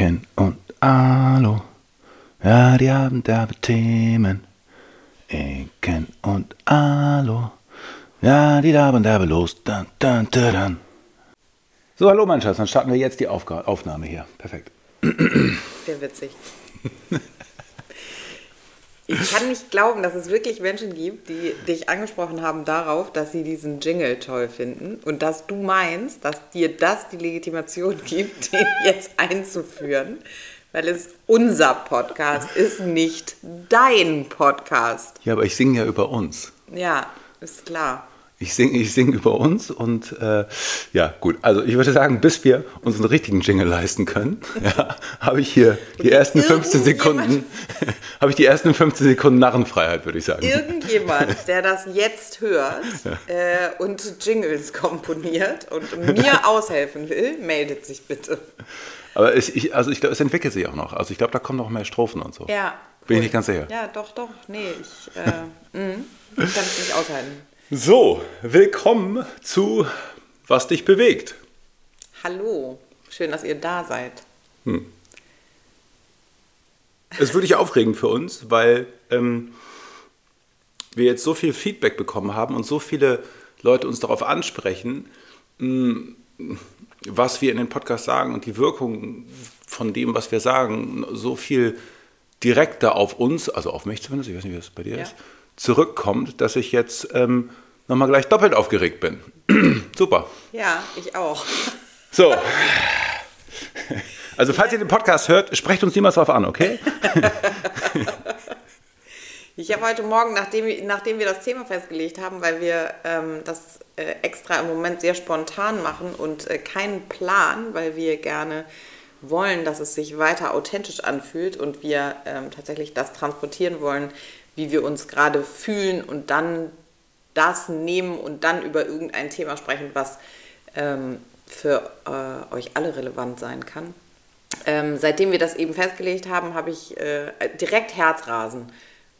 Ken und Alo. Ja, die haben derbe Themen. Ken und Alo. Ja, die haben derbe los. Dun, dun, dun. So, hallo mein Schatz, dann starten wir jetzt die Aufga Aufnahme hier. Perfekt. Sehr witzig. Ich kann nicht glauben, dass es wirklich Menschen gibt, die dich angesprochen haben darauf, dass sie diesen Jingle toll finden und dass du meinst, dass dir das die Legitimation gibt, den jetzt einzuführen, weil es unser Podcast ist, nicht dein Podcast. Ja, aber ich singe ja über uns. Ja, ist klar. Ich singe ich sing über uns und äh, ja, gut. Also ich würde sagen, bis wir uns einen richtigen Jingle leisten können, ja, habe ich hier die ersten 15 Sekunden, habe ich die ersten 15 Sekunden Narrenfreiheit, würde ich sagen. Irgendjemand, der das jetzt hört äh, und Jingles komponiert und mir aushelfen will, meldet sich bitte. Aber ich, ich, also ich glaube, es entwickelt sich auch noch. Also ich glaube, da kommen noch mehr Strophen und so. Ja. Bin ich nicht ganz sicher. Ja, doch, doch. Nee, ich, äh, mh, ich kann es nicht aushalten. So, willkommen zu Was dich bewegt. Hallo, schön, dass ihr da seid. Es ist wirklich aufregend für uns, weil ähm, wir jetzt so viel Feedback bekommen haben und so viele Leute uns darauf ansprechen, mh, was wir in den Podcast sagen und die Wirkung von dem, was wir sagen, so viel direkter auf uns, also auf mich zumindest, ich weiß nicht, wie das bei dir Ja. ist, zurückkommt, dass ich jetzt ähm, nochmal gleich doppelt aufgeregt bin. Super. Ja, ich auch. So. Also, falls ihr den Podcast hört, sprecht uns niemals darauf an, okay? Ich habe heute Morgen, nachdem, nachdem wir das Thema festgelegt haben, weil wir ähm, das äh, extra im Moment sehr spontan machen und äh, keinen Plan, weil wir gerne wollen, dass es sich weiter authentisch anfühlt und wir ähm, tatsächlich das transportieren wollen, wie wir uns gerade fühlen und dann das nehmen und dann über irgendein Thema sprechen, was ähm, für äh, euch alle relevant sein kann. Ähm, seitdem wir das eben festgelegt haben, habe ich äh, direkt Herzrasen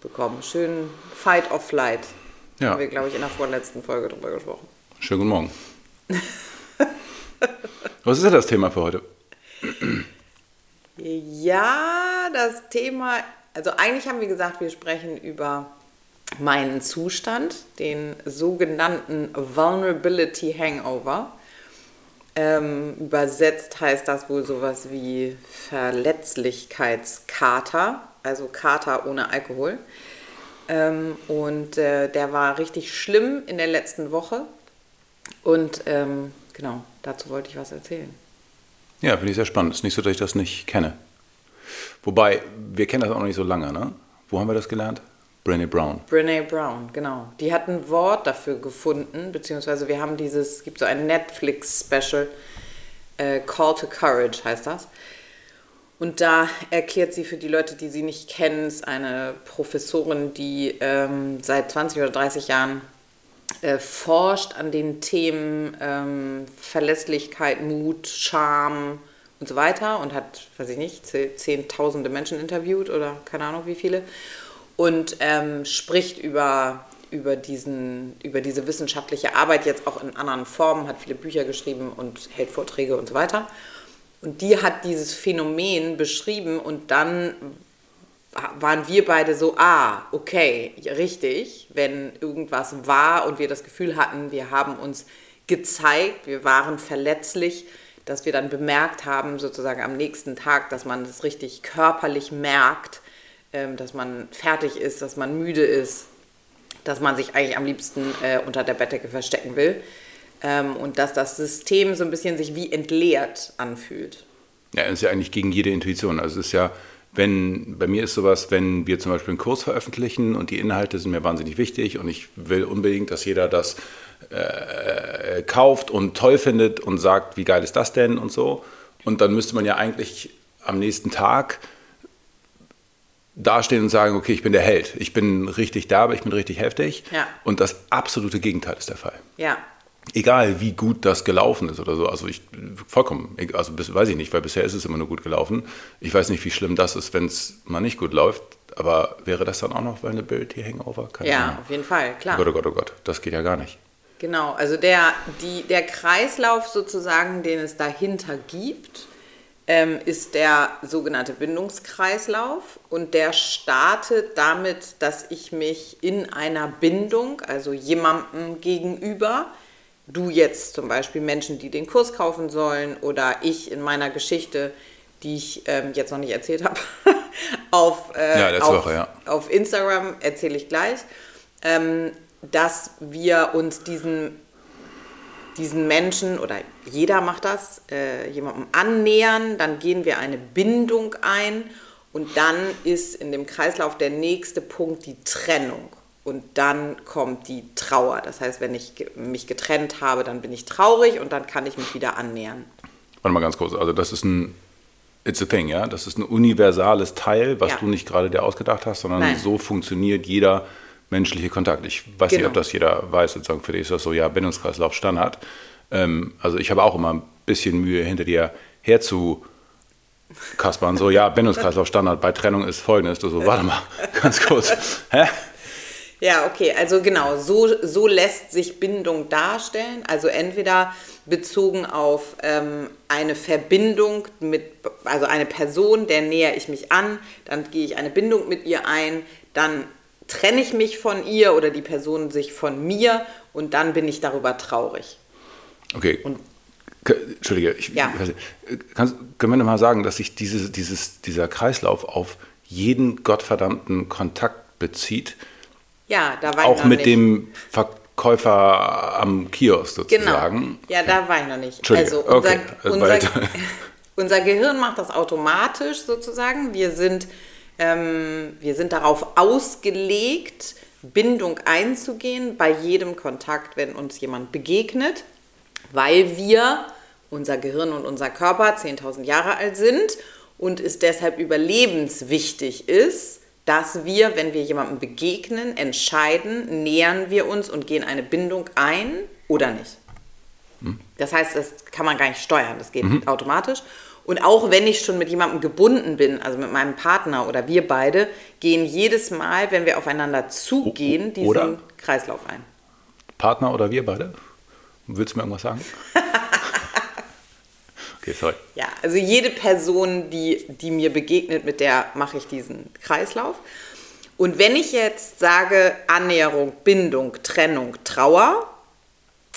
bekommen. Schön Fight or Flight. Ja. Haben wir, glaube ich, in der vorletzten Folge drüber gesprochen. Schönen guten Morgen. Was ist denn das Thema für heute? Ja, das Thema, also eigentlich haben wir gesagt, wir sprechen über meinen Zustand, den sogenannten Vulnerability Hangover. Ähm, übersetzt heißt das wohl sowas wie Verletzlichkeitskater, also Kater ohne Alkohol. Ähm, und äh, der war richtig schlimm in der letzten Woche. Und ähm, genau, dazu wollte ich was erzählen. Ja, finde ich sehr spannend. Ist nicht so, dass ich das nicht kenne. Wobei, wir kennen das auch noch nicht so lange, ne? Wo haben wir das gelernt? Brené Brown. Brene Brown, genau. Die hat ein Wort dafür gefunden, beziehungsweise wir haben dieses, es gibt so ein Netflix-Special, äh, Call to Courage heißt das. Und da erklärt sie für die Leute, die sie nicht kennen, ist eine Professorin, die ähm, seit 20 oder 30 Jahren äh, forscht an den Themen ähm, Verlässlichkeit, Mut, Charme und so weiter und hat, weiß ich nicht, zeh- zehntausende Menschen interviewt oder keine Ahnung wie viele und ähm, spricht über, über, diesen, über diese wissenschaftliche Arbeit jetzt auch in anderen Formen, hat viele Bücher geschrieben und hält Vorträge und so weiter. Und die hat dieses Phänomen beschrieben und dann waren wir beide so, ah, okay, richtig, wenn irgendwas war und wir das Gefühl hatten, wir haben uns gezeigt, wir waren verletzlich, dass wir dann bemerkt haben, sozusagen am nächsten Tag, dass man das richtig körperlich merkt, ähm, dass man fertig ist, dass man müde ist, dass man sich eigentlich am liebsten äh, unter der Bettdecke verstecken will ähm, und dass das System so ein bisschen sich wie entleert anfühlt. Ja, das ist ja eigentlich gegen jede Intuition. Also es ist ja, wenn, bei mir ist sowas, wenn wir zum Beispiel einen Kurs veröffentlichen und die Inhalte sind mir wahnsinnig wichtig und ich will unbedingt, dass jeder das äh, kauft und toll findet und sagt, wie geil ist das denn und so. Und dann müsste man ja eigentlich am nächsten Tag dastehen und sagen, okay, ich bin der Held. Ich bin richtig derbe, ich bin richtig heftig. Ja. Und das absolute Gegenteil ist der Fall. Ja, Egal wie gut das gelaufen ist oder so. Also ich vollkommen, also bis, weiß ich nicht, weil bisher ist es immer nur gut gelaufen. Ich weiß nicht, wie schlimm das ist, wenn es mal nicht gut läuft. Aber wäre das dann auch noch Vulnerability Hangover? Keine ja, Ahnung. auf jeden Fall, Oh klar. Gott, oh Gott, oh Gott, das geht ja gar nicht. Genau, also der, die, der Kreislauf sozusagen, den es dahinter gibt, ähm, ist der sogenannte Bindungskreislauf und der startet damit, dass ich mich in einer Bindung, also jemandem gegenüber, du jetzt zum Beispiel Menschen, die den Kurs kaufen sollen oder ich in meiner Geschichte, die ich ähm, jetzt noch nicht erzählt habe, auf, äh, Ja, auf, Woche, ja. auf Instagram erzähle ich gleich, ähm, dass wir uns diesen, diesen Menschen oder jeder macht das, äh, jemandem annähern, dann gehen wir eine Bindung ein und dann ist in dem Kreislauf der nächste Punkt die Trennung. Und dann kommt die Trauer. Das heißt, wenn ich mich getrennt habe, dann bin ich traurig und dann kann ich mich wieder annähern. Warte mal ganz kurz. Also das ist ein, it's a thing, ja? Das ist ein universales Teil, was Ja. du nicht gerade dir ausgedacht hast, sondern Nein. so funktioniert jeder menschliche Kontakt. Ich weiß nicht, Genau. ob das jeder weiß, sozusagen für dich ist das so, ja, Bindungskreislauf Standard. Ähm, also ich habe auch immer ein bisschen Mühe, hinter dir herzu kaspern, so, ja, Bindungskreislauf Standard, bei Trennung ist folgendes. Du so, warte mal, ganz kurz. Hä? Ja, okay, also genau, so, so lässt sich Bindung darstellen. Also entweder bezogen auf ähm, eine Verbindung mit, also eine Person, der näher ich mich an, dann gehe ich eine Bindung mit ihr ein, dann trenne ich mich von ihr oder die Person sich von mir und dann bin ich darüber traurig. Okay. Und- Entschuldige, ich, Ja. ich weiß nicht, äh, kannst, können wir noch mal sagen, dass sich dieses, dieses, dieser Kreislauf auf jeden gottverdammten Kontakt bezieht? Ja, da war ich Auch mit nicht. dem Verkäufer am Kiosk Genau. sozusagen. Ja, da war ich noch nicht. Entschuldige, Also unser, okay, also unser, unser Gehirn macht das automatisch sozusagen. Wir sind, ähm, wir sind darauf ausgelegt, Bindung einzugehen bei jedem Kontakt, wenn uns jemand begegnet, weil wir, unser Gehirn und unser Körper 10.000 Jahre alt sind und es deshalb überlebenswichtig ist, dass wir, wenn wir jemandem begegnen, entscheiden, nähern wir uns und gehen eine Bindung ein oder nicht. Das heißt, das kann man gar nicht steuern, das geht automatisch. Und auch wenn ich schon mit jemandem gebunden bin, also mit meinem Partner oder wir beide, gehen jedes Mal, wenn wir aufeinander zugehen, diesen oder? Kreislauf ein. Partner oder wir beide? Willst du mir irgendwas sagen? okay, sorry. Ja, also jede Person, die, die mir begegnet, mit der mache ich diesen Kreislauf. Und wenn ich jetzt sage Annäherung, Bindung, Trennung, Trauer,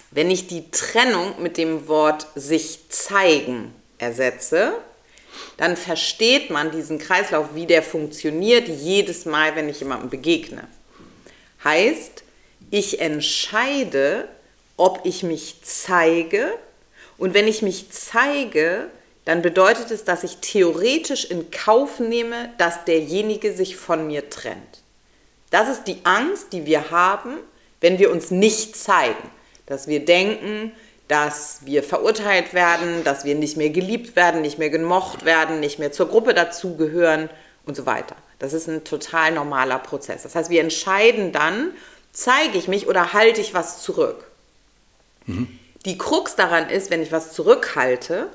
wenn ich die Trennung mit dem Wort sich zeigen ersetze, dann versteht man diesen Kreislauf, wie der funktioniert, jedes Mal, wenn ich jemandem begegne. Heißt, ich entscheide, ob ich mich zeige. Und wenn ich mich zeige, dann bedeutet es, dass ich theoretisch in Kauf nehme, dass derjenige sich von mir trennt. Das ist die Angst, die wir haben, wenn wir uns nicht zeigen. Dass wir denken, dass wir verurteilt werden, dass wir nicht mehr geliebt werden, nicht mehr gemocht werden, nicht mehr zur Gruppe dazugehören und so weiter. Das ist ein total normaler Prozess. Das heißt, wir entscheiden dann, zeige ich mich oder halte ich was zurück. Die Krux daran ist, wenn ich was zurückhalte,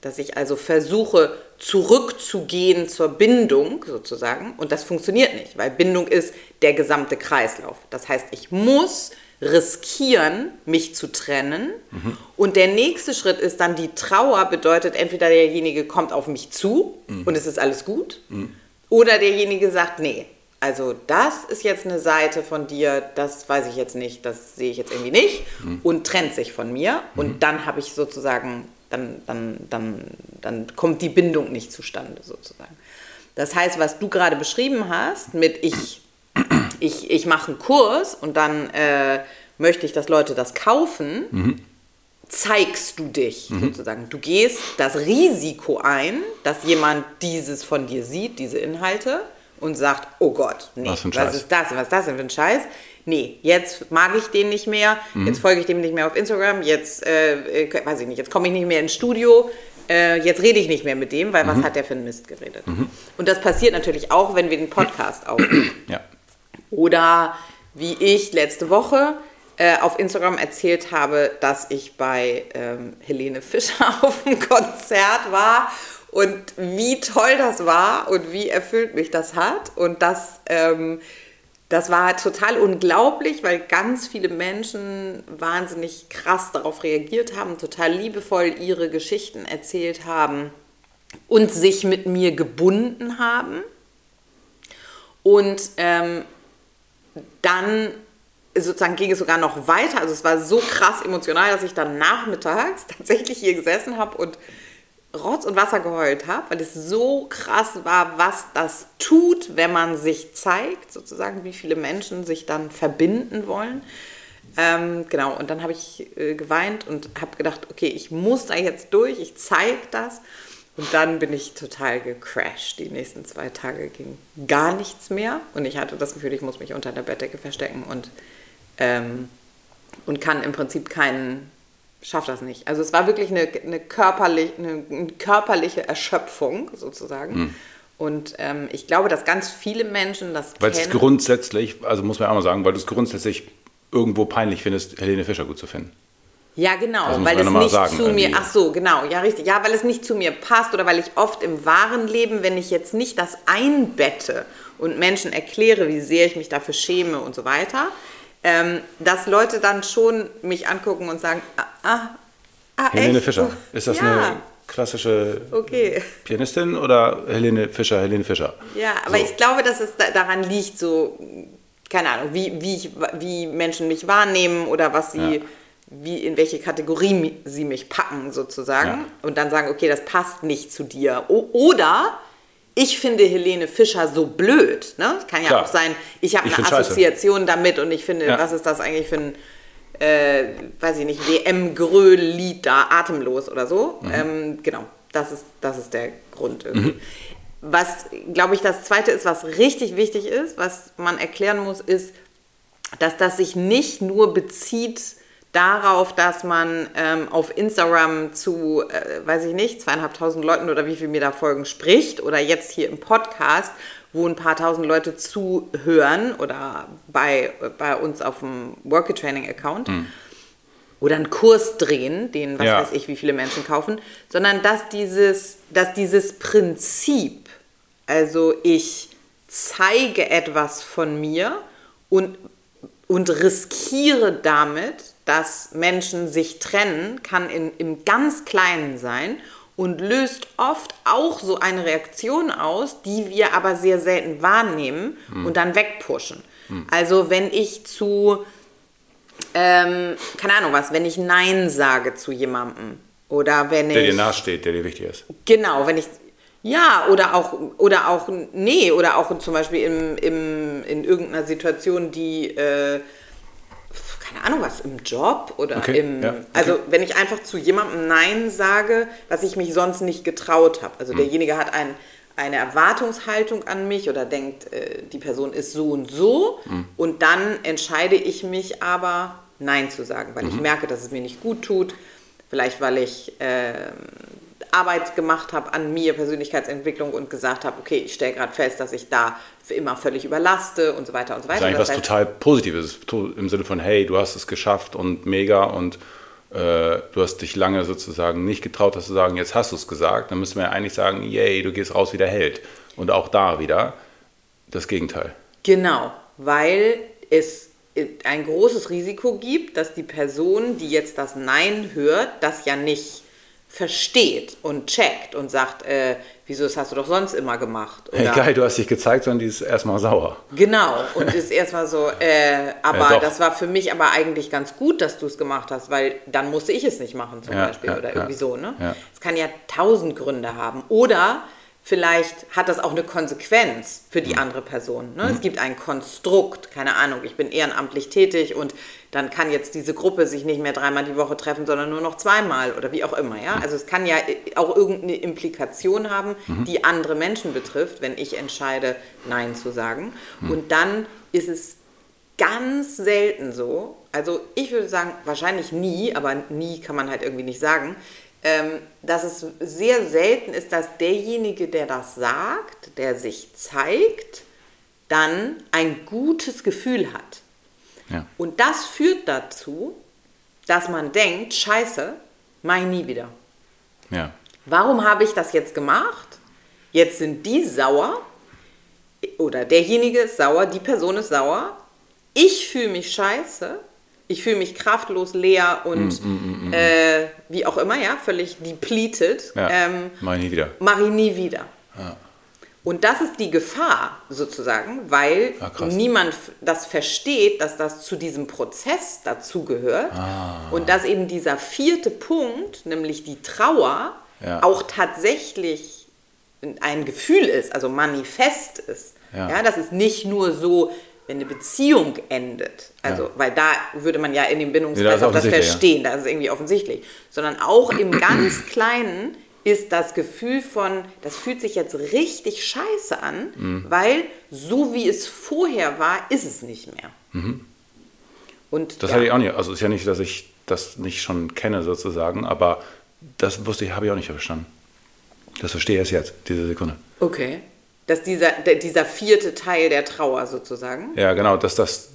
dass ich also versuche zurückzugehen zur Bindung sozusagen und das funktioniert nicht, weil Bindung ist der gesamte Kreislauf. Das heißt, ich muss riskieren, mich zu trennen. Und der nächste Schritt ist dann die Trauer, bedeutet entweder derjenige kommt auf mich zu und es ist alles gut oder derjenige sagt, nee, also das ist jetzt eine Seite von dir, das weiß ich jetzt nicht, das sehe ich jetzt irgendwie nicht und trennt sich von mir. Und dann habe ich sozusagen, dann, dann, dann, dann kommt die Bindung nicht zustande sozusagen. Das heißt, was du gerade beschrieben hast mit ich, ich, ich mache einen Kurs und dann äh, möchte ich, dass Leute das kaufen, zeigst du dich sozusagen. Du gehst das Risiko ein, dass jemand dieses von dir sieht, diese Inhalte und sagt, oh Gott, nee, Was ein was ist das? Was ist das denn für ein Scheiß? Nee, jetzt mag ich den nicht mehr, jetzt folge ich dem nicht mehr auf Instagram, jetzt, äh, äh, weiß ich nicht, jetzt komme ich nicht mehr ins Studio, äh, jetzt rede ich nicht mehr mit dem, weil was hat der für einen Mist geredet? Und das passiert natürlich auch, wenn wir den Podcast aufnehmen. Ja. Oder wie ich letzte Woche äh, auf Instagram erzählt habe, dass ich bei ähm, Helene Fischer auf dem Konzert war und wie toll das war und wie erfüllt mich das hat. Und das, ähm, das war total unglaublich, weil ganz viele Menschen wahnsinnig krass darauf reagiert haben, total liebevoll ihre Geschichten erzählt haben. und sich mit mir gebunden haben. Und ähm, dann sozusagen ging es sogar noch weiter. Also es war so krass emotional, dass ich dann nachmittags tatsächlich hier gesessen habe und Rotz und Wasser geheult habe, weil es so krass war, was das tut, wenn man sich zeigt, sozusagen, wie viele Menschen sich dann verbinden wollen. Ähm, genau, und dann habe ich äh, geweint und habe gedacht, okay, ich muss da jetzt durch, ich zeige das. Und dann bin ich total gecrashed. Die nächsten zwei Tage ging gar nichts mehr. Und ich hatte das Gefühl, ich muss mich unter der Bettdecke verstecken und, ähm, und kann im Prinzip keinen, schaff das nicht. Also es war wirklich eine, eine, körperlich, eine, eine körperliche Erschöpfung sozusagen. Mhm. Und ähm, ich glaube, dass ganz viele Menschen das Weil es grundsätzlich, also muss man auch mal sagen, weil du es grundsätzlich irgendwo peinlich findest, Helene Fischer gut zu finden. Ja, genau, weil es nicht sagen, zu mir, ach so, genau, ja, richtig. Ja, weil es nicht zu mir passt oder weil ich oft im wahren Leben, wenn ich jetzt nicht das einbette und Menschen erkläre, wie sehr ich mich dafür schäme und so weiter, ähm, dass Leute dann schon mich angucken und sagen, ah, ah, ah Helene echt? Fischer, ist das ja. eine klassische okay. Pianistin oder Helene Fischer, Helene Fischer? Ja, aber so. ich glaube, dass es daran liegt, so, keine Ahnung, wie, wie, ich, wie Menschen mich wahrnehmen oder was sie... Ja wie in welche Kategorie sie mich packen sozusagen ja. und dann sagen, okay, das passt nicht zu dir. O oder ich finde Helene Fischer so blöd. Ne? Kann ja Klar. auch sein, ich habe eine Assoziation scheiße. damit und ich finde, ja. was ist das eigentlich für ein, äh, weiß ich nicht, WM-Gröl-Lied da, atemlos oder so. Mhm. Ähm, genau, das ist, das ist der Grund irgendwie. Mhm. Was, glaube ich, das Zweite ist, was richtig wichtig ist, was man erklären muss, ist, dass das sich nicht nur bezieht darauf, dass man ähm, auf Instagram zu, äh, weiß ich nicht, zweieinhalbtausend Leuten oder wie viel mir da folgen spricht oder jetzt hier im Podcast, wo ein paar tausend Leute zuhören oder bei, bei uns auf dem Worker Training Account. Mhm. Oder einen Kurs drehen, den, was ja. weiß ich, wie viele Menschen kaufen, sondern dass dieses, dass dieses Prinzip, also ich zeige etwas von mir und, und riskiere damit, dass Menschen sich trennen, kann in, im ganz Kleinen sein und löst oft auch so eine Reaktion aus, die wir aber sehr selten wahrnehmen hm. und dann wegpushen. Hm. Also wenn ich zu, ähm, keine Ahnung was, wenn ich Nein sage zu jemandem oder wenn der ich... Der dir nahesteht, der dir wichtig ist. Genau, wenn ich... Ja, oder auch, oder auch, nee, oder auch zum Beispiel im, im, in irgendeiner Situation, die... Äh, keine Ahnung was, im Job oder okay, im. Ja, okay. Also, wenn ich einfach zu jemandem Nein sage, was ich mich sonst nicht getraut habe. Also, mhm. derjenige hat ein, eine Erwartungshaltung an mich oder denkt, äh, die Person ist so und so. Mhm. Und dann entscheide ich mich aber, Nein zu sagen, weil mhm. ich merke, dass es mir nicht gut tut. Vielleicht, weil ich äh, Arbeit gemacht habe an mir, Persönlichkeitsentwicklung und gesagt habe, okay, ich stelle gerade fest, dass ich da für immer völlig überlaste und so weiter und so weiter. Das ist eigentlich was heißt, total Positives im Sinne von, hey, du hast es geschafft und mega und äh, du hast dich lange sozusagen nicht getraut, dass zu sagen, jetzt hast du es gesagt. Dann müssen wir ja eigentlich sagen, yay, du gehst raus wie der Held. Und auch da wieder das Gegenteil. Genau, weil es ein großes Risiko gibt, dass die Person, die jetzt das Nein hört, das ja nicht versteht und checkt und sagt, äh, wieso das hast du doch sonst immer gemacht? Oder, hey, geil, du hast dich gezeigt, sondern die ist erstmal sauer. Genau, und ist erstmal so, äh, aber ja, das war für mich aber eigentlich ganz gut, dass du es gemacht hast, weil dann musste ich es nicht machen zum ja, Beispiel ja, oder irgendwie so. Ne? Es kann ja tausend Gründe haben. Oder vielleicht hat das auch eine Konsequenz für die mhm. andere Person. Ne? Mhm. Es gibt ein Konstrukt, keine Ahnung, ich bin ehrenamtlich tätig und dann kann jetzt diese Gruppe sich nicht mehr dreimal die Woche treffen, sondern nur noch zweimal oder wie auch immer. Ja? Mhm. Also es kann ja auch irgendeine Implikation haben, mhm. die andere Menschen betrifft, wenn ich entscheide, Nein zu sagen. Mhm. Und dann ist es ganz selten so, also ich würde sagen, wahrscheinlich nie, aber nie kann man halt irgendwie nicht sagen, dass es sehr selten ist, dass derjenige, der das sagt, der sich zeigt, dann ein gutes Gefühl hat. Ja. Und das führt dazu, dass man denkt, scheiße, mach ich nie wieder. Ja. Warum habe ich das jetzt gemacht? Jetzt sind die sauer oder derjenige ist sauer, die Person ist sauer. Ich fühle mich scheiße. Ich fühle mich kraftlos, leer und Mm, äh, wie auch immer, ja, völlig depleted. Ja, Ähm, mach ich nie wieder. mache ich nie wieder. Und das ist die Gefahr sozusagen, weil Ah, niemand das versteht, dass das zu diesem Prozess dazugehört Ah. und dass eben dieser vierte Punkt, nämlich die Trauer, Ja. auch tatsächlich ein Gefühl ist, also manifest ist. Ja. Ja. das ist nicht nur so, wenn eine Beziehung endet, also Ja. weil da würde man ja in dem Ja, Bindungskreis das das offensichtlich, ja. verstehen, da ist es irgendwie offensichtlich, sondern auch im ganz Kleinen ist das Gefühl von, das fühlt sich jetzt richtig scheiße an, Mhm. weil so wie es vorher war, ist es nicht mehr. Und Mhm. Das ja. hatte ich auch nicht. Also ist ja nicht, dass ich das nicht schon kenne sozusagen, aber das wusste ich, habe ich auch nicht verstanden. Das verstehe ich erst jetzt, diese Sekunde. Okay. Dass dieser, dieser vierte Teil der Trauer sozusagen. Ja, genau, dass das,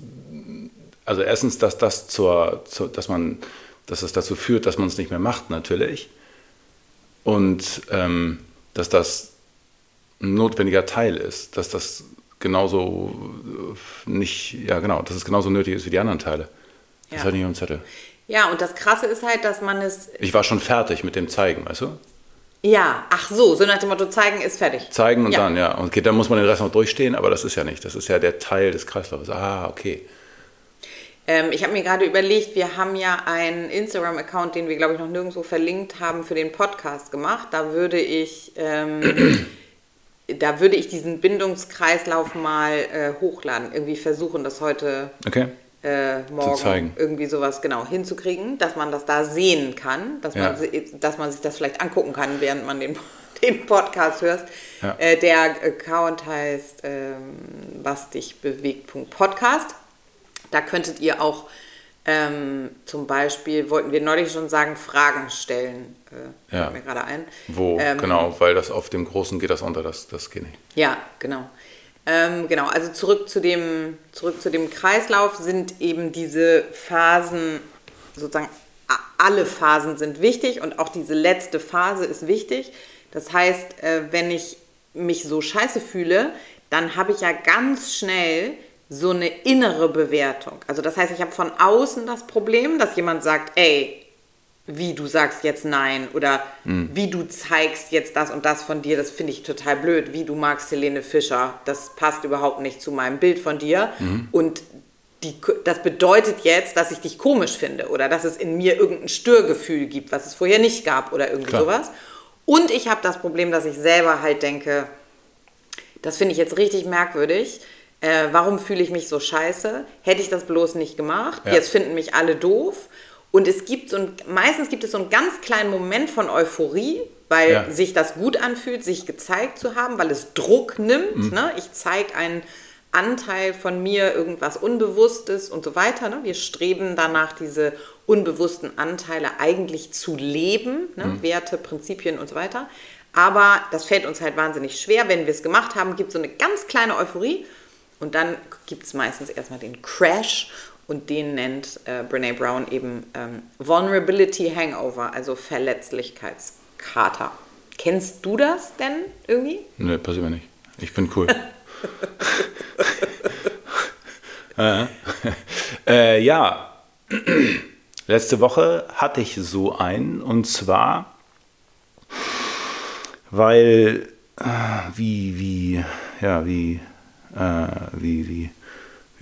also erstens, dass das zur, zur dass man, dass es dazu führt, dass man es nicht mehr macht, natürlich. Und ähm, dass das ein notwendiger Teil ist, dass das genauso nicht, ja genau, dass es genauso nötig ist wie die anderen Teile. Das Ja. hatte ich auf dem Zettel. Ja, und das Krasse ist halt, dass man es. Ich war schon fertig mit dem Zeigen, weißt du? Ja, ach so, so nach dem Motto, zeigen ist fertig. Zeigen und Ja. dann, ja. Und okay, dann muss man den Rest noch durchstehen, aber das ist ja nicht. Das ist ja der Teil des Kreislaufs. Ah, okay. Ähm, ich habe mir gerade überlegt, wir haben ja einen Instagram-Account, den wir, glaube ich, noch nirgendwo verlinkt haben, für den Podcast gemacht. Da würde ich, ähm, da würde ich diesen Bindungskreislauf mal äh, hochladen. Irgendwie versuchen, das heute Okay. Äh, morgen irgendwie sowas genau hinzukriegen, dass man das da sehen kann, dass, Ja. man, dass man sich das vielleicht angucken kann, während man den, den Podcast hört. Ja. Äh, der Account heißt ähm, was dich bewegt.podcast. Da könntet ihr auch ähm, zum Beispiel, wollten wir neulich schon sagen, Fragen stellen. Äh, Ja. mir gerade ein. Wo, Ähm, genau, weil das auf dem Großen geht das unter, das, das geht nicht. Ja, genau. Ähm, genau, also zurück zu, dem, zurück zu dem Kreislauf sind eben diese Phasen, sozusagen alle Phasen sind wichtig und auch diese letzte Phase ist wichtig. Das heißt, äh, wenn ich mich so scheiße fühle, dann habe ich ja ganz schnell so eine innere Bewertung. Also das heißt, ich habe von außen das Problem, dass jemand sagt, ey, wie du sagst jetzt nein oder wie du zeigst jetzt das und das von dir, das finde ich total blöd, wie du magst Helene Fischer, das passt überhaupt nicht zu meinem Bild von dir und die, das bedeutet jetzt, dass ich dich komisch finde oder dass es in mir irgendein Störgefühl gibt, was es vorher nicht gab oder irgendwie Klar. sowas. Und ich habe das Problem, dass ich selber halt denke, das finde ich jetzt richtig merkwürdig. Äh, warum fühle ich mich so scheiße? Hätte ich das bloß nicht gemacht? Ja. Jetzt finden mich alle doof. Und es gibt so ein, meistens gibt es so einen ganz kleinen Moment von Euphorie, weil Ja. sich das gut anfühlt, sich gezeigt zu haben, weil es Druck nimmt. Mhm. Ne? Ich zeige einen Anteil von mir, irgendwas Unbewusstes und so weiter. Ne? Wir streben danach, diese unbewussten Anteile eigentlich zu leben, ne? Mhm. Werte, Prinzipien und so weiter. Aber das fällt uns halt wahnsinnig schwer. Wenn wir es gemacht haben, gibt es so eine ganz kleine Euphorie und dann gibt es meistens erstmal den Crash und den nennt äh, Brene Brown eben ähm, Vulnerability Hangover, also Verletzlichkeitskater. Kennst du das denn irgendwie? Nö, passiert mir nicht. Ich bin cool. äh, äh, ja, letzte Woche hatte ich so einen und zwar, weil, äh, wie, wie, ja, wie, äh, wie, wie,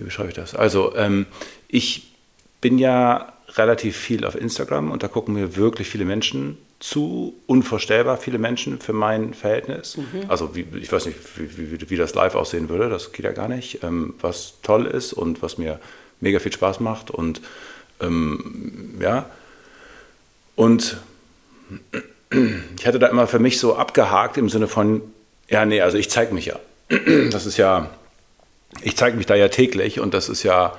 wie beschreibe ich das? Also, ähm, ich bin ja relativ viel auf Instagram und da gucken mir wirklich viele Menschen zu, unvorstellbar viele Menschen für mein Verhältnis. Also wie, ich weiß nicht, wie, wie, wie das live aussehen würde, das geht ja gar nicht. Ähm, was toll ist und was mir mega viel Spaß macht und ähm, ja. Und ich hatte da immer für mich so abgehakt im Sinne von, ja, nee, also ich zeige mich ja. Das ist ja, ich zeige mich da ja täglich und das ist ja,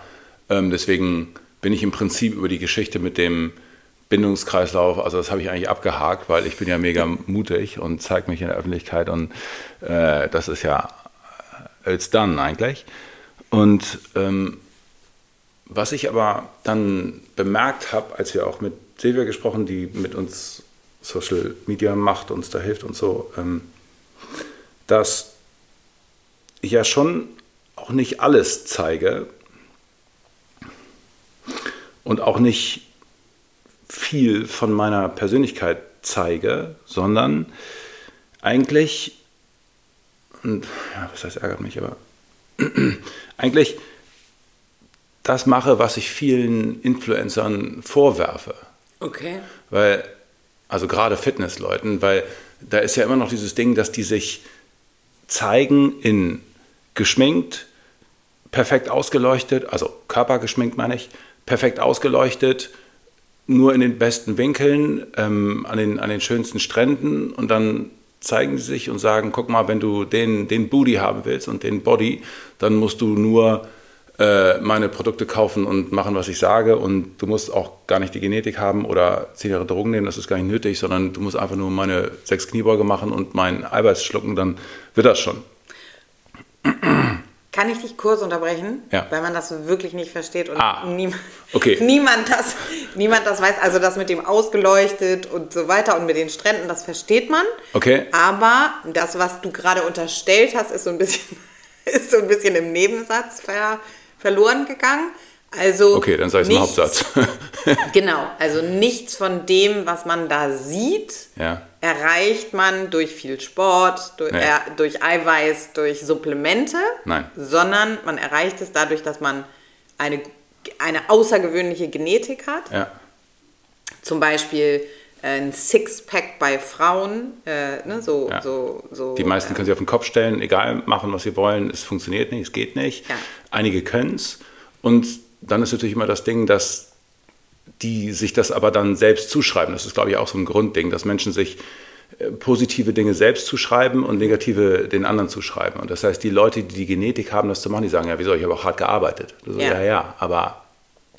ähm, deswegen bin ich im Prinzip über die Geschichte mit dem Bindungskreislauf, also das habe ich eigentlich abgehakt, weil ich bin ja mega mutig und zeige mich in der Öffentlichkeit und äh, das ist ja it's done eigentlich. Und ähm, was ich aber dann bemerkt habe, als wir auch mit Silvia gesprochen, die mit uns Social Media macht, uns da hilft und so, ähm, dass ich ja schon auch nicht alles zeige. und auch nicht viel von meiner Persönlichkeit zeige, sondern eigentlich, und ja, was heißt ärgert mich, aber eigentlich das mache, was ich vielen Influencern vorwerfe. Okay. Weil, also gerade Fitnessleuten, weil da ist ja immer noch dieses Ding, dass die sich zeigen in geschminkt, perfekt ausgeleuchtet, also körpergeschminkt meine ich, perfekt ausgeleuchtet, nur in den besten Winkeln, ähm, an, den, an den schönsten Stränden und dann zeigen sie sich und sagen, guck mal, wenn du den, den Booty haben willst und den Body, dann musst du nur äh, meine Produkte kaufen und machen, was ich sage und du musst auch gar nicht die Genetik haben oder zehn Jahre Drogen nehmen, das ist gar nicht nötig, sondern du musst einfach nur meine sechs Kniebeuge machen und mein Eiweiß schlucken, dann wird das schon. Kann ich dich kurz unterbrechen? Ja. Weil man das wirklich nicht versteht und Ah, niem okay. niemand, das, niemand das weiß. Also das mit dem ausgeleuchtet und so weiter und mit den Stränden, das versteht man. Okay. Aber das, was du gerade unterstellt hast, ist so ein bisschen, ist so ein bisschen im Nebensatz ver, verloren gegangen. Also Okay, dann sage ich es im Hauptsatz. Genau, also nichts von dem, was man da sieht, Ja. Erreicht man durch viel Sport, durch, Nee. äh, durch Eiweiß, durch Supplemente, Nein. sondern man erreicht es dadurch, dass man eine, eine außergewöhnliche Genetik hat. ja. Zum Beispiel äh, ein Sixpack bei Frauen, äh, ne, so, Ja. so, so. Die meisten äh, können sich auf den Kopf stellen, egal machen, was sie wollen, es funktioniert nicht, es geht nicht. Ja. Einige können es. Und dann ist natürlich immer das Ding, dass die sich das aber dann selbst zuschreiben. Das ist, glaube ich, auch so ein Grundding, dass Menschen sich äh, positive Dinge selbst zuschreiben und negative den anderen zuschreiben. Und das heißt, die Leute, die die Genetik haben, das zu machen, die sagen, ja, wieso, ich habe auch hart gearbeitet. So, Ja. ja. ja, aber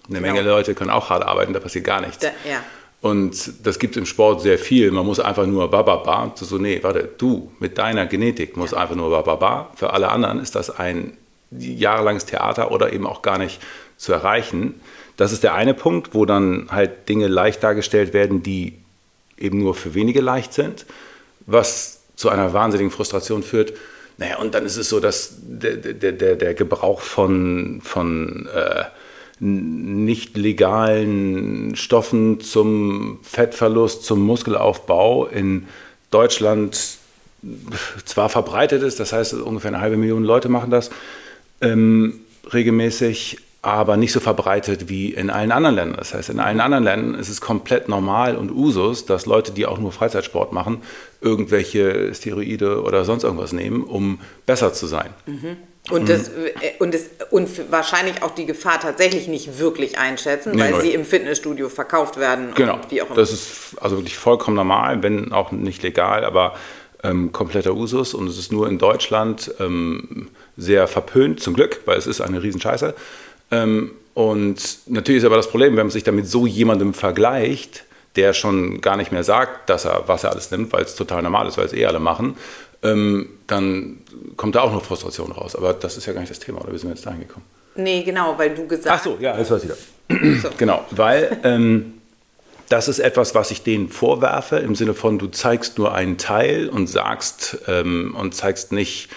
eine Menge Genau. Leute können auch hart arbeiten, da passiert gar nichts. Da- ja. Und das gibt es im Sport sehr viel. Man muss einfach nur bababa. So, so, nee, warte, du mit deiner Genetik musst einfach nur bababa. Für alle anderen ist das ein jahrelanges Theater oder eben auch gar nicht zu erreichen. Das ist der eine Punkt, wo dann halt Dinge leicht dargestellt werden, die eben nur für wenige leicht sind, was zu einer wahnsinnigen Frustration führt. Naja, und dann ist es so, dass der, der, der, der Gebrauch von, von äh, nicht legalen Stoffen zum Fettverlust, zum Muskelaufbau in Deutschland zwar verbreitet ist, das heißt ungefähr eine halbe Million Leute machen das ähm, regelmäßig, aber nicht so verbreitet wie in allen anderen Ländern. Das heißt, in allen anderen Ländern ist es komplett normal und Usus, dass Leute, die auch nur Freizeitsport machen, irgendwelche Steroide oder sonst irgendwas nehmen, um besser zu sein. Und, das, äh, und, das, und wahrscheinlich auch die Gefahr tatsächlich nicht wirklich einschätzen, Nee, weil null. sie im Fitnessstudio verkauft werden. Genau. Und wie auch immer. Das ist also wirklich vollkommen normal, wenn auch nicht legal, aber ähm, kompletter Usus. Und es ist nur in Deutschland ähm, sehr verpönt, zum Glück, weil es ist eine Riesenscheiße. Ähm, und natürlich ist aber das Problem, wenn man sich damit so jemandem vergleicht, der schon gar nicht mehr sagt, dass er, was er alles nimmt, weil es total normal ist, weil es eh alle machen, ähm, dann kommt da auch noch Frustration raus. Aber das ist ja gar nicht das Thema, oder wie sind wir jetzt dahin gekommen? nee, genau, weil du gesagt Ach so, ja, jetzt weiß ich wieder. So. Genau, weil ähm, das ist etwas, was ich denen vorwerfe, im Sinne von, du zeigst nur einen Teil und sagst ähm, und zeigst nicht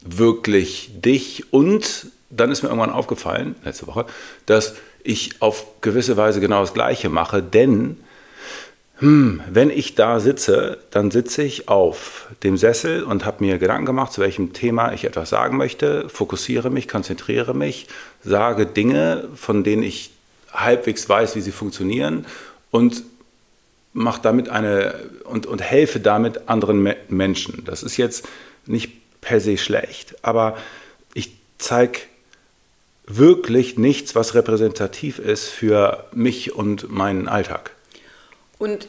wirklich dich. Und dann ist mir irgendwann aufgefallen, letzte Woche, dass ich auf gewisse Weise genau das Gleiche mache, denn hm, wenn ich da sitze, dann sitze ich auf dem Sessel und habe mir Gedanken gemacht, zu welchem Thema ich etwas sagen möchte, fokussiere mich, konzentriere mich, sage Dinge, von denen ich halbwegs weiß, wie sie funktionieren und mache damit eine und, und helfe damit anderen Me Menschen. Das ist jetzt nicht per se schlecht, aber ich zeige wirklich nichts, was repräsentativ ist für mich und meinen Alltag. Und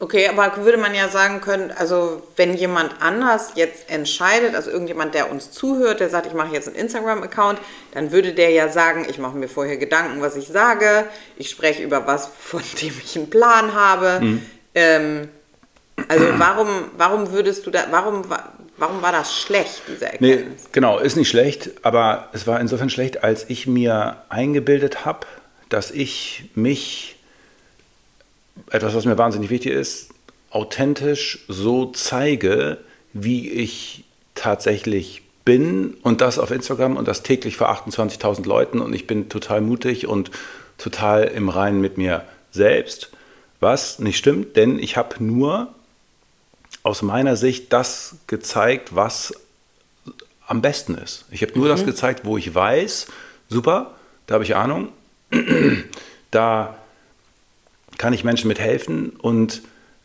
okay, aber würde man ja sagen können, also wenn jemand anders jetzt entscheidet, also irgendjemand, der uns zuhört, der sagt, ich mache jetzt einen Instagram-Account, dann würde der ja sagen, ich mache mir vorher Gedanken, was ich sage, ich spreche über was, von dem ich einen Plan habe. Mhm. Ähm, also warum, warum würdest du da, warum, wa- warum war das schlecht, diese Nee, Erkenntnis? genau, ist nicht schlecht, aber es war insofern schlecht, als ich mir eingebildet habe, dass ich mich, etwas, was mir wahnsinnig wichtig ist, authentisch so zeige, wie ich tatsächlich bin und das auf Instagram und das täglich vor 28.000 Leuten und ich bin total mutig und total im Reinen mit mir selbst, was nicht stimmt, denn ich habe nur aus meiner Sicht das gezeigt, was am besten ist. Ich habe nur mhm. das gezeigt, wo ich weiß, super, da habe ich Ahnung, da kann ich Menschen mit helfen und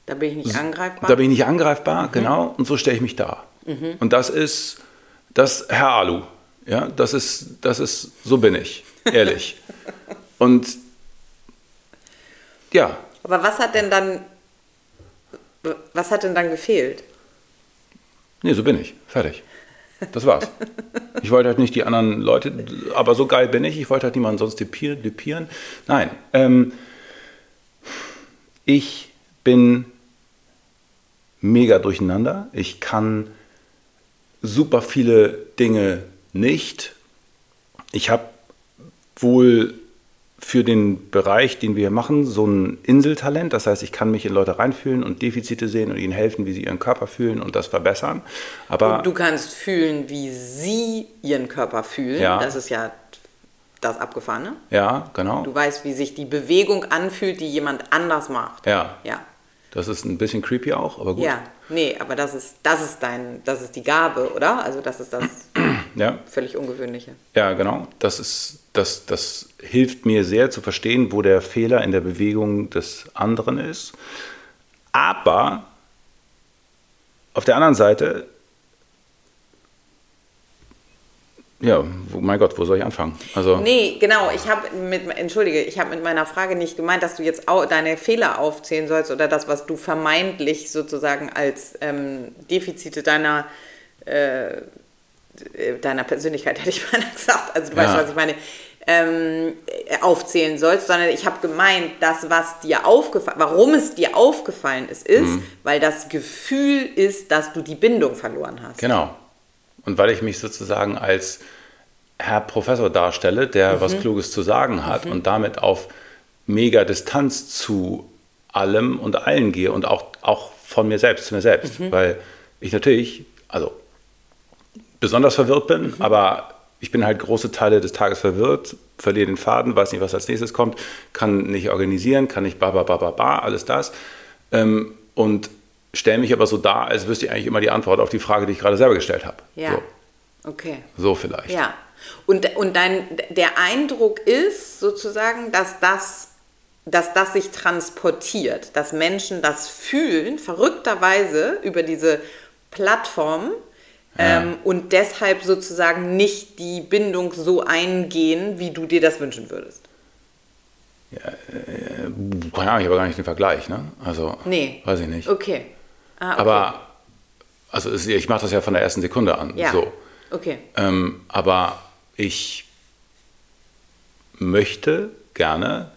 da bin ich nicht angreifbar. Da bin ich nicht angreifbar, mhm. genau, und so stelle ich mich da. Mhm. Und das ist das Herr Alu. Ja, das ist, das ist, so bin ich, ehrlich. und ja. Aber was hat denn dann, was hat denn dann gefehlt? Nee, so bin ich. Fertig. Das war's. Ich wollte halt nicht die anderen Leute, aber so geil bin ich, ich wollte halt niemanden sonst dupieren. Nein, ähm, ich bin mega durcheinander. Ich kann super viele Dinge nicht. Ich habe wohl für den Bereich, den wir machen, so ein Inseltalent. Das heißt, ich kann mich in Leute reinfühlen und Defizite sehen und ihnen helfen, wie sie ihren Körper fühlen und das verbessern. Aber und du kannst fühlen, wie sie ihren Körper fühlen. Ja. Das ist ja das Abgefahrene. Ja, genau. Du weißt, wie sich die Bewegung anfühlt, die jemand anders macht. Ja. Ja. Das ist ein bisschen creepy auch, aber gut. Ja, nee, aber das ist, das ist dein, das ist die Gabe, oder? Also das ist das ja. völlig Ungewöhnliche. Ja, genau. Das ist, das, das hilft mir sehr zu verstehen, wo der Fehler in der Bewegung des anderen ist. Aber auf der anderen Seite Ja, mein Gott, wo soll ich anfangen? Also nee, genau, ich habe mit, entschuldige, ich habe mit meiner Frage nicht gemeint, dass du jetzt deine Fehler aufzählen sollst oder das, was du vermeintlich sozusagen als ähm, Defizite deiner, äh, deiner Persönlichkeit, hätte ich mal gesagt, also du ja. weißt, was ich meine, ähm, aufzählen sollst, sondern ich habe gemeint, das, was dir aufgefallen, warum es dir aufgefallen ist, ist, mhm. weil das Gefühl ist, dass du die Bindung verloren hast. Genau. Und weil ich mich sozusagen als Herr Professor darstelle, der mhm. was Kluges zu sagen hat mhm. und damit auf mega Distanz zu allem und allen gehe und auch, auch von mir selbst zu mir selbst. Mhm. Weil ich natürlich, also besonders verwirrt bin, mhm. aber ich bin halt große Teile des Tages verwirrt, verliere den Faden, weiß nicht, was als nächstes kommt, kann nicht organisieren, kann nicht ba, ba, ba, ba, ba alles das. Ähm, und stelle mich aber so dar, als wüsste ich eigentlich immer die Antwort auf die Frage, die ich gerade selber gestellt habe. Ja. So. Okay. So vielleicht. Ja. Und, und dein, der Eindruck ist sozusagen, dass das, dass das sich transportiert, dass Menschen das fühlen, verrückterweise über diese Plattform ja. ähm, und deshalb sozusagen nicht die Bindung so eingehen, wie du dir das wünschen würdest. Ja, äh, keine Ahnung, ich habe gar nicht den Vergleich, ne? Also, nee. weiß ich nicht. Okay. Ah, okay. Aber, also ich mache das ja von der ersten Sekunde an. Ja. So. Okay. Ähm, aber ich möchte gerne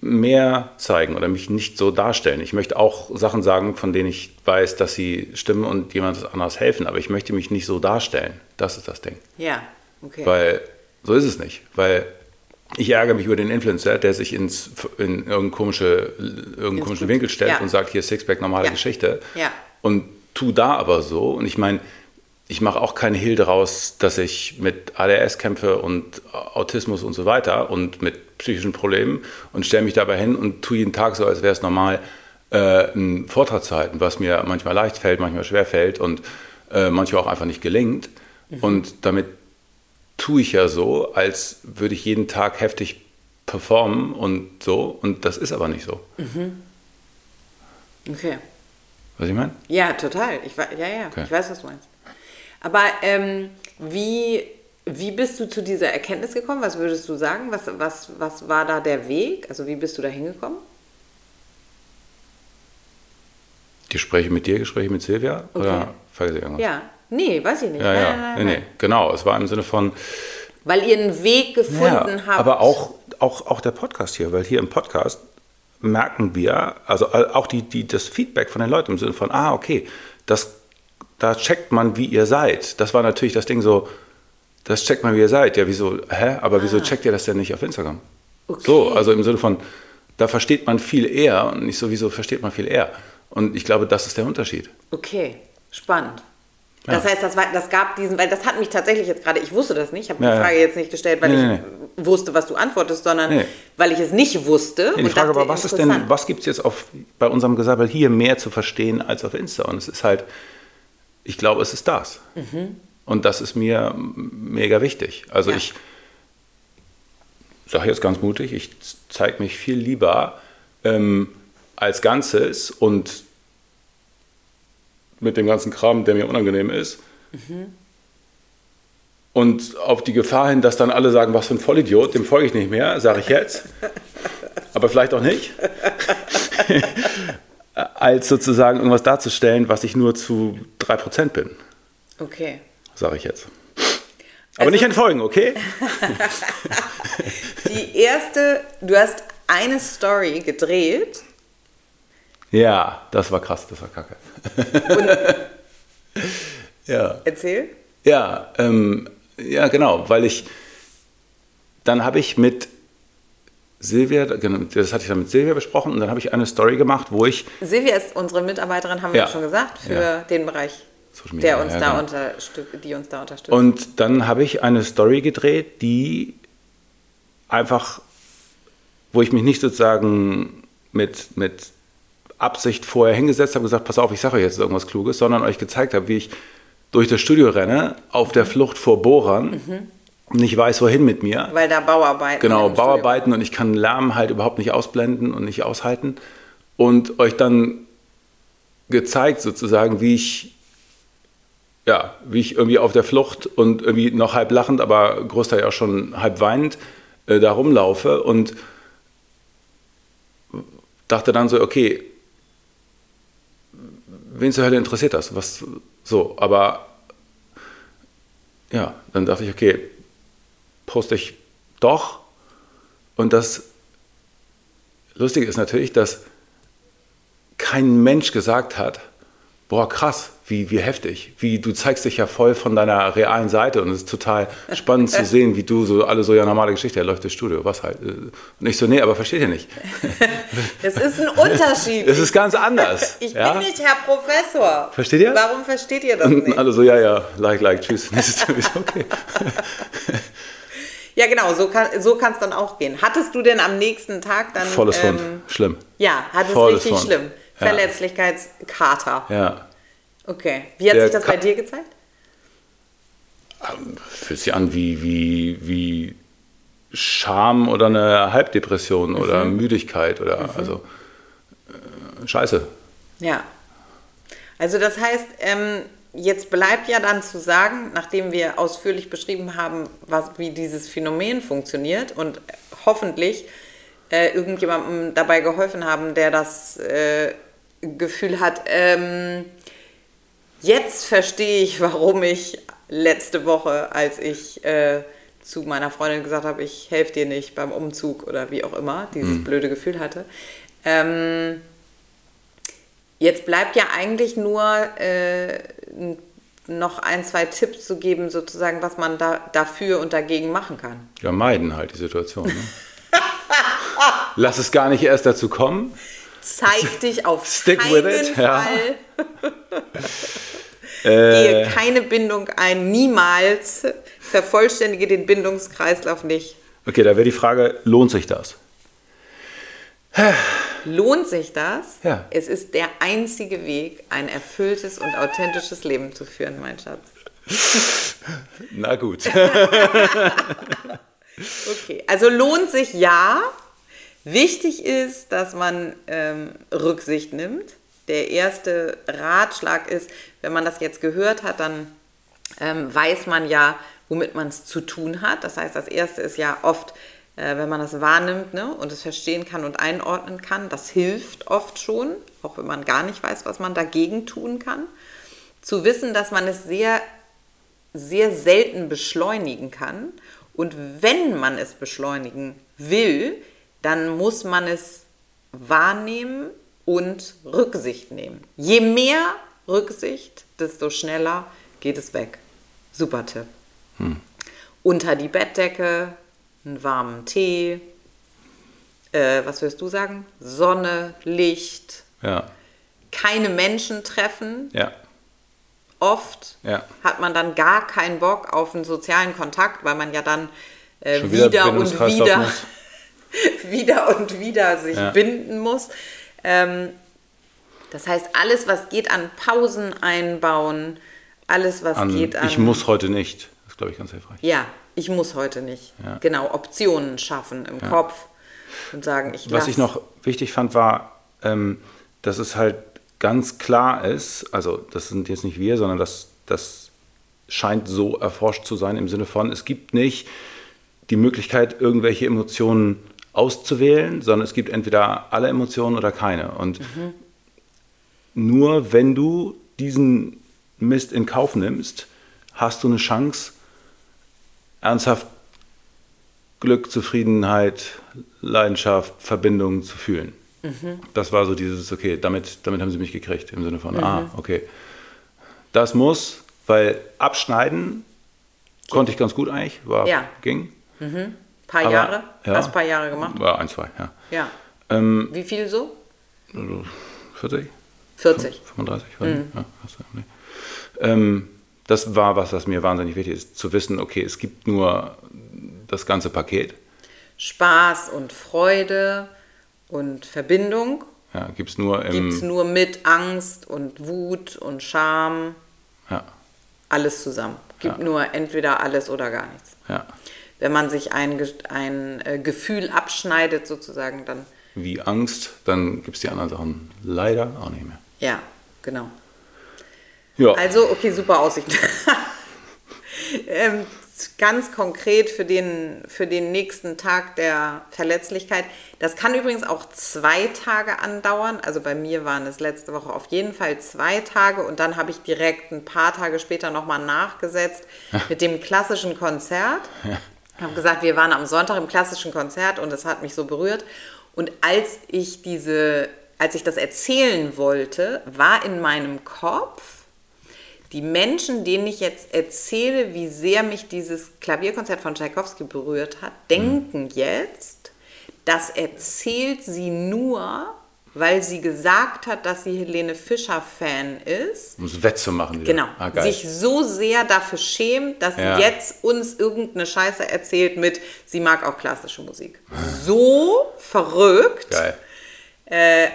mehr zeigen oder mich nicht so darstellen. Ich möchte auch Sachen sagen, von denen ich weiß, dass sie stimmen und jemand anderes helfen, aber ich möchte mich nicht so darstellen. Das ist das Ding. Ja, okay. Weil so ist es nicht. Weil ich ärgere mich über den Influencer, der sich ins, in irgendeinen, komische, irgendeinen komischen Winkel stellt ja. und sagt, hier Sixpack, normale ja. Geschichte. Ja. Und tu da aber so. Und ich meine, ich mache auch keine Hehl daraus, dass ich mit ADS kämpfe und Autismus und so weiter und mit psychischen Problemen und stelle mich dabei hin und tue jeden Tag so, als wäre es normal, äh, einen Vortrag zu halten, was mir manchmal leicht fällt, manchmal schwer fällt und äh, manchmal auch einfach nicht gelingt. Mhm. Und damit tue ich ja so, als würde ich jeden Tag heftig performen und so. Und das ist aber nicht so. Mhm. Okay. Was ich meine? Ja, total. Ich, ja, ja, okay. ich weiß, was du meinst. Aber ähm, wie, wie bist du zu dieser Erkenntnis gekommen? Was würdest du sagen? Was, was, was war da der Weg? Also wie bist du da hingekommen? Gespräche mit dir, Gespräche mit Silvia? Okay. Oder vergesse ich irgendwas? Ja, Nee, weiß ich nicht. Ja, ja. Nein, nein, nee, nee. Genau, es war im Sinne von. Weil ihr einen Weg gefunden ja, habt. Aber auch, auch, auch der Podcast hier, weil hier im Podcast merken wir, also äh, auch die, die, das Feedback von den Leuten im Sinne von, ah, okay, das, da checkt man, wie ihr seid. Das war natürlich das Ding so, das checkt man, wie ihr seid. Ja, wieso, hä? Aber ah. wieso checkt ihr das denn nicht auf Instagram? Okay. So, also im Sinne von, da versteht man viel eher und nicht so, wieso versteht man viel eher. Und ich glaube, das ist der Unterschied. Okay, spannend. Das Ja. heißt, das, war, das gab diesen, weil das hat mich tatsächlich jetzt gerade, ich wusste das nicht, ich habe Ja, die ja. Frage jetzt nicht gestellt, weil Nee, ich nee, wusste, was du antwortest, sondern weil ich es nicht wusste. Ja, die Frage aber, was ist denn, was gibt es jetzt auf, bei unserem Gesabbel hier mehr zu verstehen als auf Insta? Und es ist halt, ich glaube, es ist das. Und das ist mir mega wichtig. Also Ja. ich sage jetzt ganz mutig, ich zeige mich viel lieber ähm, als Ganzes und mit dem ganzen Kram, der mir unangenehm ist. Und auf die Gefahr hin, dass dann alle sagen, was für ein Vollidiot, dem folge ich nicht mehr, sage ich jetzt. Aber vielleicht auch nicht. als sozusagen irgendwas darzustellen, was ich nur zu 3% bin, Okay. sage ich jetzt. Aber Also- nicht entfolgen, okay? Die erste, du hast eine Story gedreht Ja, das war krass, das war kacke. und Ja. erzähl. Ja, ähm, ja, genau, weil ich, dann habe ich mit Silvia, genau, das hatte ich dann mit Silvia besprochen und dann habe ich eine Story gemacht, wo ich, Silvia ist unsere Mitarbeiterin, haben wir Ja. schon gesagt, für Ja. den Bereich, Media, der uns ja, da genau. unterstützt, die uns da unterstützt. und dann habe ich eine Story gedreht, die einfach, wo ich mich nicht sozusagen mit, mit Absicht vorher hingesetzt habe, gesagt, pass auf, ich sage euch jetzt irgendwas Kluges, sondern euch gezeigt habe, wie ich durch das Studio renne, auf der Flucht vor Bohrern, nicht weiß, wohin mit mir. weil da Bauarbeiten. Genau, Bauarbeiten und ich kann Lärm halt überhaupt nicht ausblenden und nicht aushalten. Und euch dann gezeigt sozusagen, wie ich, ja, wie ich irgendwie auf der Flucht und irgendwie noch halb lachend, aber großteil auch schon halb weinend äh, da rumlaufe und dachte dann so, okay, wen zur Hölle interessiert das? Was so, aber ja, dann dachte ich, okay, poste ich doch. Und das Lustige ist natürlich, dass kein Mensch gesagt hat, boah, krass, wie, wie heftig, wie du zeigst dich ja voll von deiner realen Seite und es ist total spannend zu sehen, wie du so alle so, ja, normale Geschichte, er läuft das Studio, was halt. äh, Und ich so, nee, aber versteht ihr nicht. Das ist ein Unterschied. Es ist ganz anders. ich ja? bin nicht Herr Professor. Versteht ihr? Warum versteht ihr das Und nicht? alle so, ja, ja, like, like, tschüss. Das ist okay. Ja, genau, so kann so kann es dann auch gehen. Hattest du denn am nächsten Tag dann. Volles Fund. ähm, Schlimm. Ja, hat es Volles richtig Fund. schlimm. Ja. Verletzlichkeitskater. Ja. Okay. Wie hat Der sich das bei dir gezeigt? Fühlt sich an wie, wie, wie Scham oder eine Halbdepression oder Müdigkeit oder also äh, Scheiße. Ja. Also das heißt, ähm, jetzt bleibt ja dann zu sagen, nachdem wir ausführlich beschrieben haben, was, wie dieses Phänomen funktioniert und hoffentlich äh, irgendjemandem dabei geholfen haben, der das äh, Gefühl hat, ähm, jetzt verstehe ich, warum ich letzte Woche, als ich äh, zu meiner Freundin gesagt habe, ich helfe dir nicht beim Umzug oder wie auch immer, dieses blöde Gefühl hatte. Ähm, Jetzt bleibt ja eigentlich nur äh, noch ein, zwei Tipps zu geben, sozusagen, was man da, dafür und dagegen machen kann. Ja, meiden halt die Situation. Ne? Lass es gar nicht erst dazu kommen. Zeig dich auf Stick keinen with it, ja. Fall. Äh, Gehe keine Bindung ein, niemals. Vervollständige den Bindungskreislauf nicht. okay, da wäre die Frage, lohnt sich das? Lohnt sich das? Ja. Es ist der einzige Weg, ein erfülltes und authentisches Leben zu führen, mein Schatz. Na gut. Okay, also lohnt sich ja. Wichtig ist, dass man ähm, Rücksicht nimmt. Der erste Ratschlag ist, wenn man das jetzt gehört hat, dann ähm, weiß man ja, womit man es zu tun hat. Das heißt, das erste ist ja oft, äh, wenn man das wahrnimmt ne, und es verstehen kann und einordnen kann, das hilft oft schon, auch wenn man gar nicht weiß, was man dagegen tun kann. Zu wissen, dass man es sehr sehr selten beschleunigen kann. Und wenn man es beschleunigen will, dann muss man es wahrnehmen und Rücksicht nehmen. Je mehr Rücksicht, desto schneller geht es weg. Super Tipp. Unter die Bettdecke, einen warmen Tee. Äh, was würdest du sagen? Sonne, Licht, Ja, keine Menschen treffen, ja. oft Ja. hat man dann gar keinen Bock auf einen sozialen Kontakt, weil man ja dann äh, wieder wieder, und wieder, wieder und wieder sich Ja. binden muss. Ähm, das heißt, alles, was geht an Pausen einbauen, alles, was An, geht an. ich muss heute nicht. Das ist, glaube ich, ganz hilfreich. Ja, ich muss heute nicht. Ja. Genau, Optionen schaffen im Kopf und sagen, ich Was lass. ich noch wichtig fand, war, ähm, dass es halt ganz klar ist, also das sind jetzt nicht wir, sondern das, das scheint so erforscht zu sein im Sinne von, es gibt nicht die Möglichkeit, irgendwelche Emotionen auszuwählen, sondern es gibt entweder alle Emotionen oder keine. Und nur wenn du diesen Mist in Kauf nimmst, hast du eine Chance, ernsthaft Glück, Zufriedenheit, Leidenschaft, Verbindung zu fühlen. Das war so dieses, okay, damit, damit haben sie mich gekriegt, im Sinne von, ah, okay. Das muss, weil abschneiden konnte ich ganz gut eigentlich, war, Ja. ging. Ein paar Aber, Jahre? ja. Hast ein paar Jahre gemacht? War ein, zwei, ja. Ja. Ähm, Wie viel so? also 40, 40. 35, weiß nicht. Ja, hast du, nee. ähm, das war was, was mir wahnsinnig wichtig ist, zu wissen, okay, es gibt nur das ganze Paket. Spaß und Freude und Verbindung Ja, gibt es nur im. gibt es nur mit Angst und Wut und Scham, ja, alles zusammen. Gibt Ja. nur entweder alles oder gar nichts. ja. Wenn man sich ein, ein äh, Gefühl abschneidet, sozusagen, dann Wie Angst, dann gibt es die anderen Sachen leider auch nicht mehr. ja, genau. Ja, Also, okay, super Aussicht. ähm, ganz konkret für den, für den nächsten Tag der Verletzlichkeit. Das kann übrigens auch zwei Tage andauern. Also bei mir waren es letzte Woche auf jeden Fall zwei Tage und dann habe ich direkt ein paar Tage später nochmal nachgesetzt mit dem klassischen Konzert. Ich habe gesagt, wir waren am Sonntag im klassischen Konzert und es hat mich so berührt. Und als ich diese, als ich das erzählen wollte, war in meinem Kopf, die Menschen, denen ich jetzt erzähle, wie sehr mich dieses Klavierkonzert von Tchaikovsky berührt hat, denken jetzt, das erzählt sie nur, weil sie gesagt hat, dass sie Helene Fischer-Fan ist. um es wettzumachen. wieder. Genau. Ah, sich so sehr dafür schämt, dass Ja. sie jetzt uns irgendeine Scheiße erzählt mit, sie mag auch klassische Musik. So verrückt äh,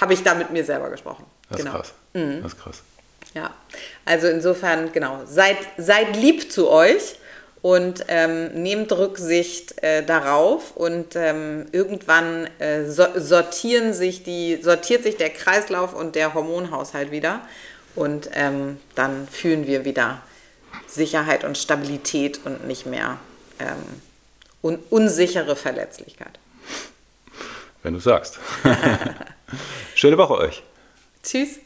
habe ich da mit mir selber gesprochen. Das genau. ist krass. Das ist krass. Ja, also insofern, genau, seid, seid lieb zu euch und ähm, nehmt Rücksicht äh, darauf und ähm, irgendwann äh, so, sortieren sich die, sortiert sich der Kreislauf und der Hormonhaushalt wieder und ähm, dann fühlen wir wieder Sicherheit und Stabilität und nicht mehr ähm, un unsichere Verletzlichkeit. Wenn du sagst. Schöne Woche euch. Tschüss.